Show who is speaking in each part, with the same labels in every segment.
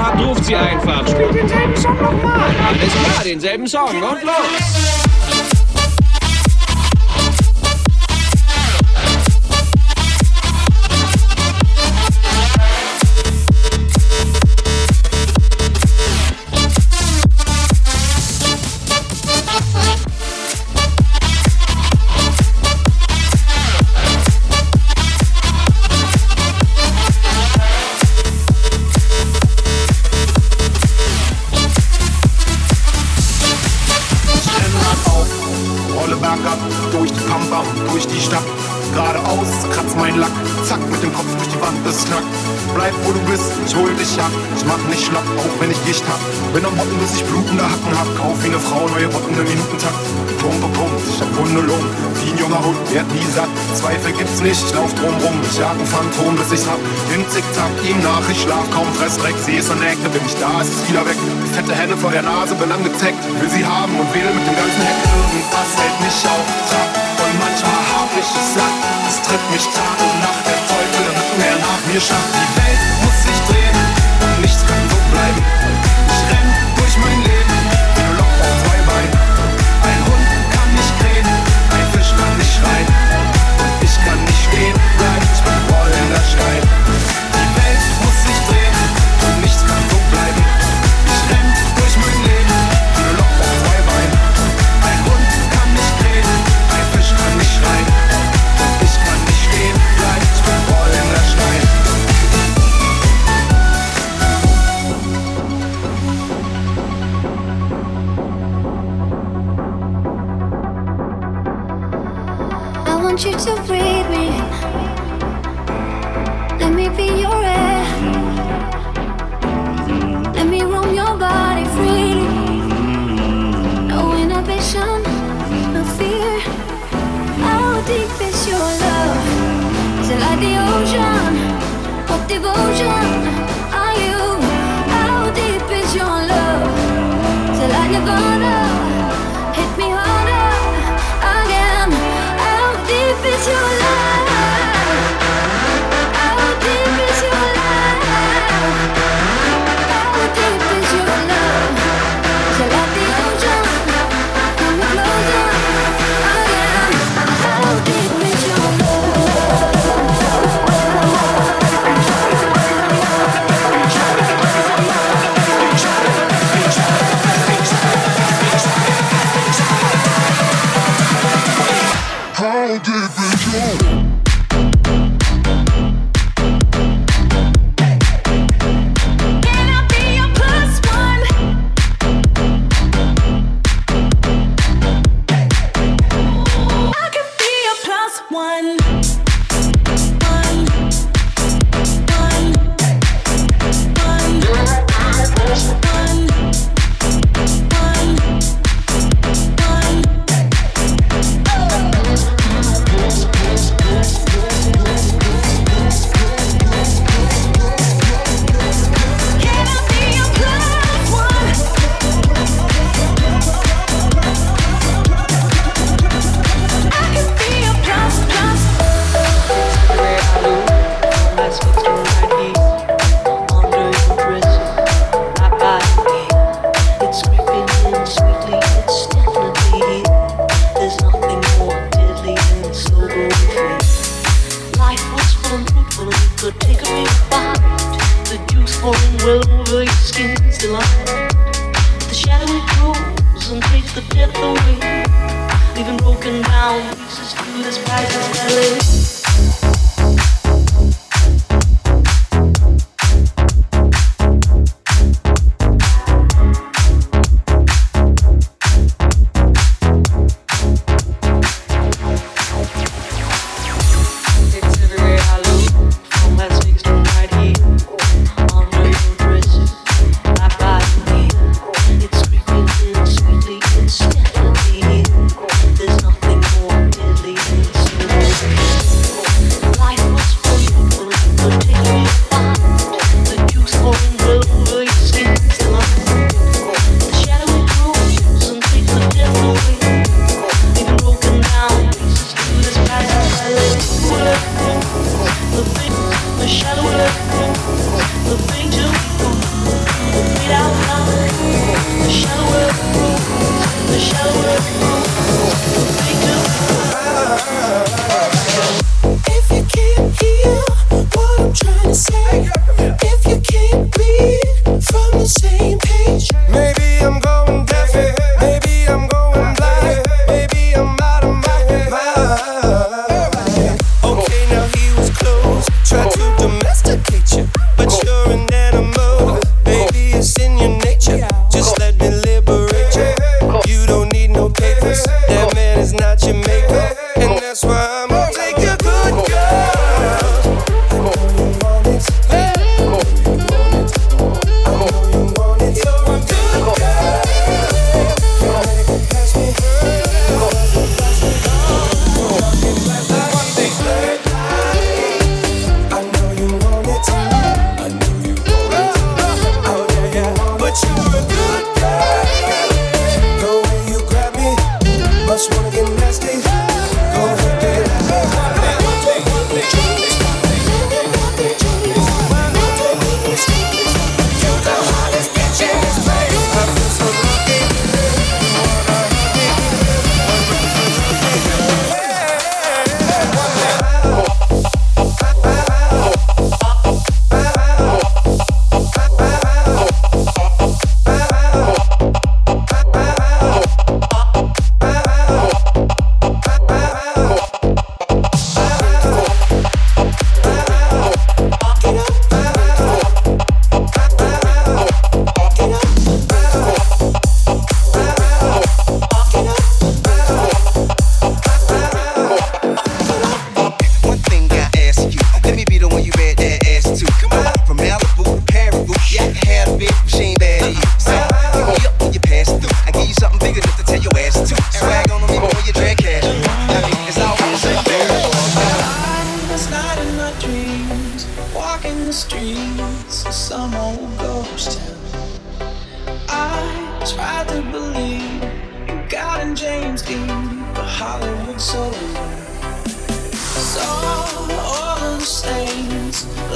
Speaker 1: habt, ruft sie einfach. Spielt denselben Song nochmal. Alles klar, denselben Song und los.
Speaker 2: Ruhrpott und im Minutentakt. Pum, pum, ich hab ne Monolog. Wie ein junger Hund, werd nie satt. Zweifel gibt's nicht, ich lauf drum rum. Ich jag ein Phantom, bis ich's hab. Im Zickzack, ihm nach, ich schlaf kaum, fress Dreck. Sie ist in Ecke, bin ich da, ist es wieder weg. Fette Hände vor der Nase, bin angezeckt. Will sie haben und wähle mit dem ganzen Heck. Irgendwas hält mich auf Trab. Und manchmal hab ich es satt. Es tritt mich Tag und Nacht, der Teufel rückt mehr nach mir schafft. Die Welt
Speaker 3: devotion
Speaker 2: I'll give it you.
Speaker 4: Even broken down. Pieces through this priceless telling.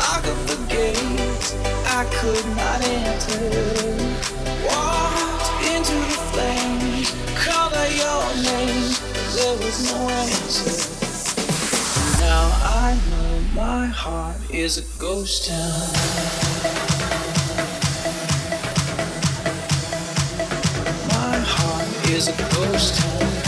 Speaker 5: lock up the gates I could not enter. Walked into the flames, called out your name, there was no answer. Now I know my heart is a ghost town. My heart is a ghost town.